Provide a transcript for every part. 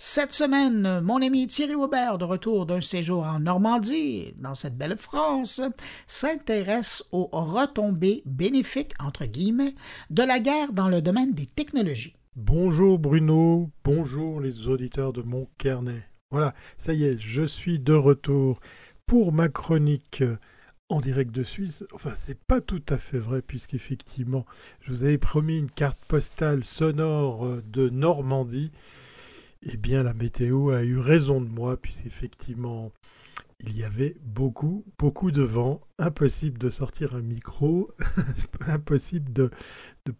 Cette semaine, mon ami Thierry Aubert, de retour d'un séjour en Normandie, dans cette belle France, s'intéresse aux retombées bénéfiques, entre guillemets, de la guerre dans le domaine des technologies. Bonjour Bruno, bonjour les auditeurs de mon carnet. Voilà, ça y est, je suis de retour pour ma chronique en direct de Suisse. Enfin, c'est pas tout à fait vrai, puisqu'effectivement, je vous avais promis une carte postale sonore de Normandie eh bien la météo a eu raison de moi, puisqu'effectivement, il y avait beaucoup, beaucoup de vent, impossible de sortir un micro, impossible de,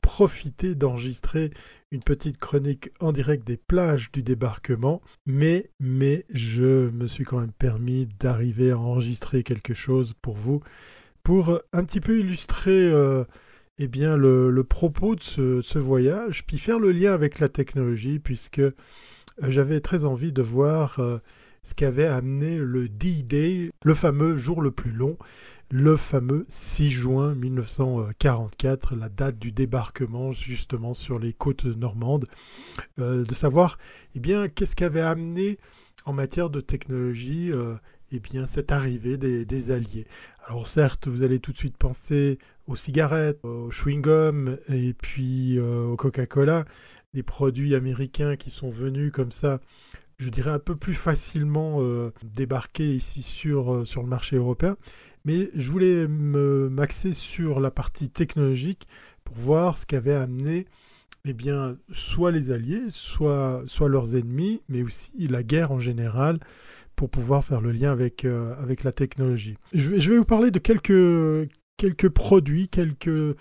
profiter d'enregistrer une petite chronique en direct des plages du débarquement, mais, mais je me suis quand même permis d'arriver à enregistrer quelque chose pour vous, pour un petit peu illustrer euh, eh bien, le, propos de ce, voyage, puis faire le lien avec la technologie, puisque j'avais très envie de voir euh, ce qu'avait amené le D-Day, le fameux jour le plus long, le fameux 6 juin 1944, la date du débarquement justement sur les côtes normandes, euh, de savoir eh bien qu'est-ce qu'avait amené en matière de technologie eh bien cette arrivée des, Alliés. Alors certes, vous allez tout de suite penser aux cigarettes, aux chewing-gum et puis au Coca-Cola, des produits américains qui sont venus comme ça, je dirais un peu plus facilement euh, débarquer ici sur, euh, sur le marché européen. Mais je voulais m'axer sur la partie technologique pour voir ce qu'avait amené eh bien, soit les alliés, soit, soit leurs ennemis, mais aussi la guerre en général, pour pouvoir faire le lien avec, euh, avec la technologie. Je vais, je vais vous parler de quelques, quelques produits, quelques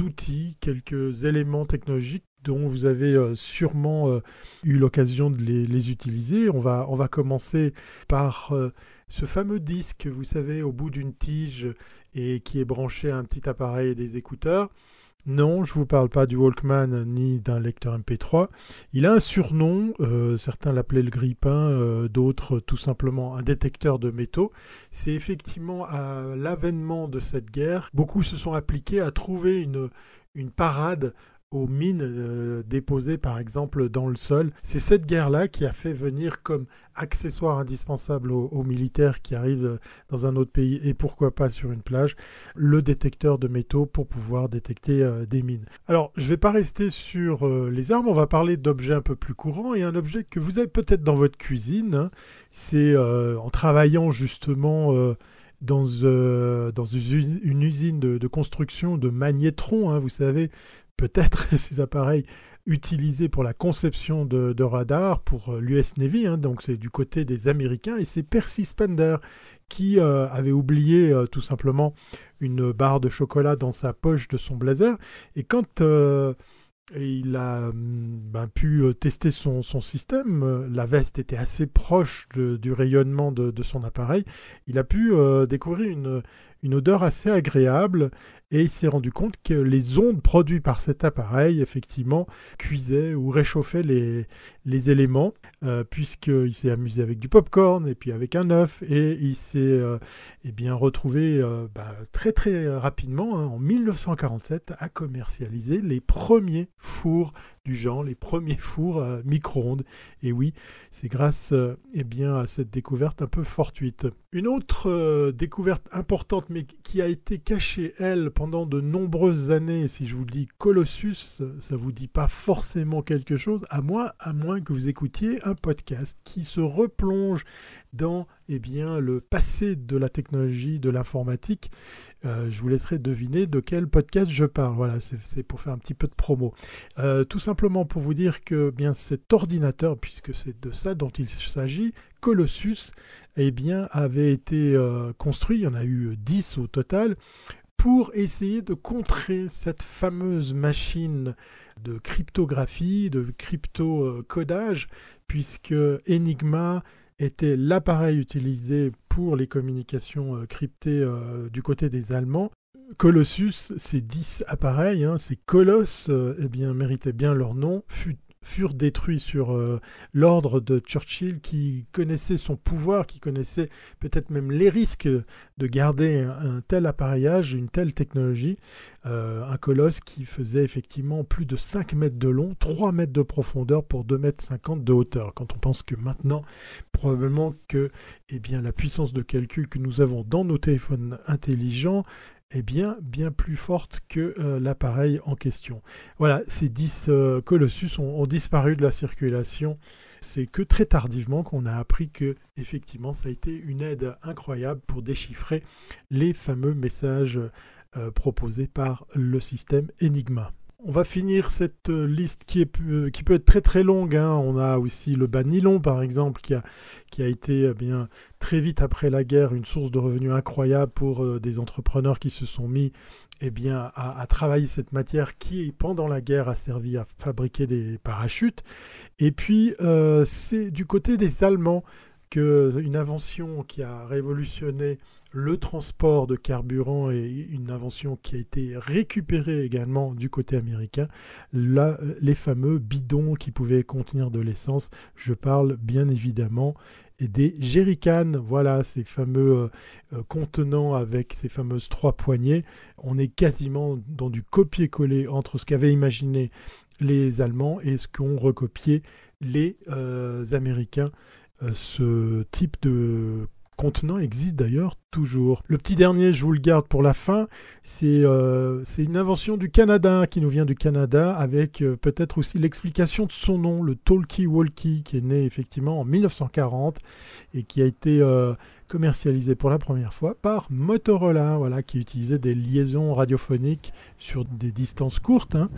outils, quelques éléments technologiques dont vous avez euh, sûrement euh, eu l'occasion de les, utiliser. On va, on va commencer par euh, ce fameux disque, vous savez, au bout d'une tige et qui est branché à un petit appareil et des écouteurs. Non, je ne vous parle pas du Walkman ni d'un lecteur MP3. Il a un surnom, certains l'appelaient le grippin, d'autres tout simplement un détecteur de métaux. C'est effectivement à l'avènement de cette guerre, beaucoup se sont appliqués à trouver une, une parade aux mines euh, déposées par exemple dans le sol. C'est cette guerre-là qui a fait venir comme accessoire indispensable aux, militaires qui arrivent euh, dans un autre pays et pourquoi pas sur une plage, le détecteur de métaux pour pouvoir détecter euh, des mines. Alors je ne vais pas rester sur les armes, on va parler d'objets un peu plus courants et un objet que vous avez peut-être dans votre cuisine. Hein. C'est en travaillant justement dans, une usine de, construction de magnétrons, hein, vous savez, peut-être ces appareils utilisés pour la conception de, radars pour euh, l'US Navy, hein, donc c'est du côté des Américains, et c'est Percy Spender qui euh, avait oublié euh, tout simplement une barre de chocolat dans sa poche de son blazer, et quand il a hum, ben, pu tester son, système, la veste était assez proche du rayonnement de, son appareil, il a pu découvrir une odeur assez agréable et il s'est rendu compte que les ondes produites par cet appareil, effectivement, cuisaient ou réchauffaient les, les éléments, euh, puisqu'il s'est amusé avec du popcorn et puis avec un œuf, et il s'est euh, eh bien retrouvé euh, bah, très très rapidement, hein, en 1947, à commercialiser les premiers fours du genre, les premiers fours micro-ondes. Et oui, c'est grâce eh bien, à cette découverte un peu fortuite. Une autre découverte importante, mais qui a été cachée, elle, pendant de nombreuses années, si je vous dis Colossus, ça vous dit pas forcément quelque chose, à moins, à moins que vous écoutiez un podcast qui se replonge dans eh bien, le passé de la technologie, de l'informatique. Euh, je vous laisserai deviner de quel podcast je parle. Voilà, c'est pour faire un petit peu de promo. Euh, tout simplement pour vous dire que bien cet ordinateur, puisque c'est de ça dont il s'agit, Colossus, eh bien, avait été euh, construit, il y en a eu 10 au total, pour essayer de contrer cette fameuse machine de cryptographie, de crypto-codage, puisque Enigma était l'appareil utilisé pour les communications euh, cryptées euh, du côté des Allemands. Colossus, ces 10 appareils, hein, ces colosses, euh, eh bien, méritaient bien leur nom, fut furent détruits sur euh, l'ordre de Churchill qui connaissait son pouvoir, qui connaissait peut-être même les risques de garder un, tel appareillage, une telle technologie. Euh, un colosse qui faisait effectivement plus de 5 mètres de long, 3 mètres de profondeur pour 2 mètres 50 de hauteur. Quand on pense que maintenant, probablement que eh bien, la puissance de calcul que nous avons dans nos téléphones intelligents est bien, bien plus forte que euh, l'appareil en question. Voilà, ces 10 euh, Colossus ont, disparu de la circulation. C'est que très tardivement qu'on a appris que, effectivement, ça a été une aide incroyable pour déchiffrer les fameux messages euh, proposés par le système Enigma. On va finir cette euh, liste euh, qui peut être très très longue. Hein. On a aussi le bas nylon par exemple qui a, qui a été eh très vite après la guerre une source de revenus incroyable pour euh, des entrepreneurs qui se sont mis eh à, travailler cette matière qui, pendant la guerre, a servi à fabriquer des parachutes. Et puis, c'est du côté des Allemands qu'une invention qui a révolutionné le transport de carburant est une invention qui a été récupérée également du côté américain. Les fameux bidons qui pouvaient contenir de l'essence, je parle bien évidemment des jerrycans, voilà ces fameux euh, euh, contenants avec ces fameuses trois poignées. On est quasiment dans du copier-coller entre ce qu'avaient imaginé les Allemands et ce qu'ont recopié les euh, Américains. Ce type de contenant existe d'ailleurs toujours. Le petit dernier, je vous le garde pour la fin, c'est euh, une invention du Canada, qui nous vient du Canada, avec euh, peut-être aussi l'explication de son nom, le talkie-walkie, qui est né effectivement en 1940 et qui a été euh, commercialisé pour la première fois par Motorola, voilà, qui utilisait des liaisons radiophoniques sur des distances courtes. Hein.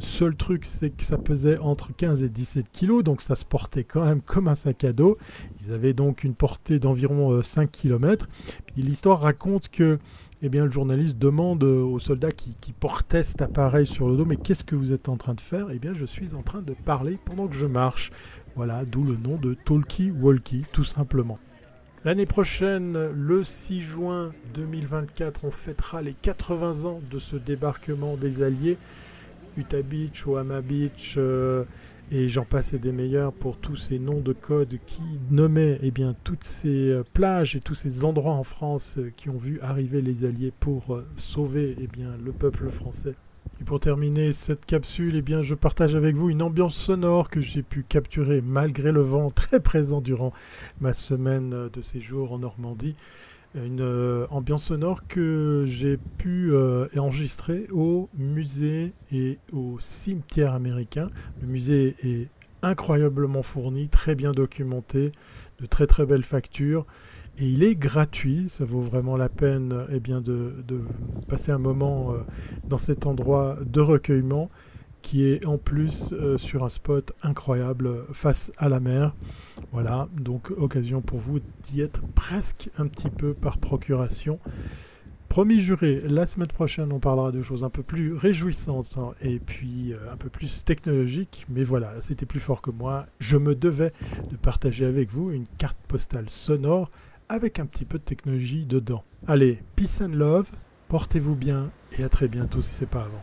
Seul truc, c'est que ça pesait entre 15 et 17 kg, donc ça se portait quand même comme un sac à dos. Ils avaient donc une portée d'environ 5 euh, km. L'histoire raconte que eh bien, le journaliste demande aux soldats qui, qui, portaient cet appareil sur le dos, mais qu'est-ce que vous êtes en train de faire? Eh bien, je suis en train de parler pendant que je marche. Voilà, d'où le nom de Talkie Walkie, tout simplement. L'année prochaine, le 6 juin 2024, on fêtera les 80 ans de ce débarquement des Alliés. Utah Beach, Oama Beach, euh, et j'en passe des meilleurs pour tous ces noms de code qui nommaient eh bien, toutes ces euh, plages et tous ces endroits en France euh, qui ont vu arriver les Alliés pour sauver eh bien, le peuple français. Et pour terminer cette capsule, eh bien, je partage avec vous une ambiance sonore que j'ai pu capturer malgré le vent très présent durant ma semaine de séjour en Normandie. Une euh, ambiance sonore que j'ai pu euh, enregistrer au musée et au cimetière américain. Le musée est incroyablement fourni, très bien documenté, de très très belles factures et il est gratuit. Ça vaut vraiment la peine eh bien, de, passer un moment euh, dans cet endroit de recueillement qui est en plus euh, sur un spot incroyable face à la mer. Voilà, donc occasion pour vous d'y être presque un petit peu par procuration. Promis juré, la semaine prochaine on parlera de choses un peu plus réjouissantes hein, et puis euh, un peu plus technologiques. Mais voilà, c'était plus fort que moi. Je me devais de partager avec vous une carte postale sonore avec un petit peu de technologie dedans. Allez, peace and love, portez-vous bien et à très bientôt si c'est pas avant.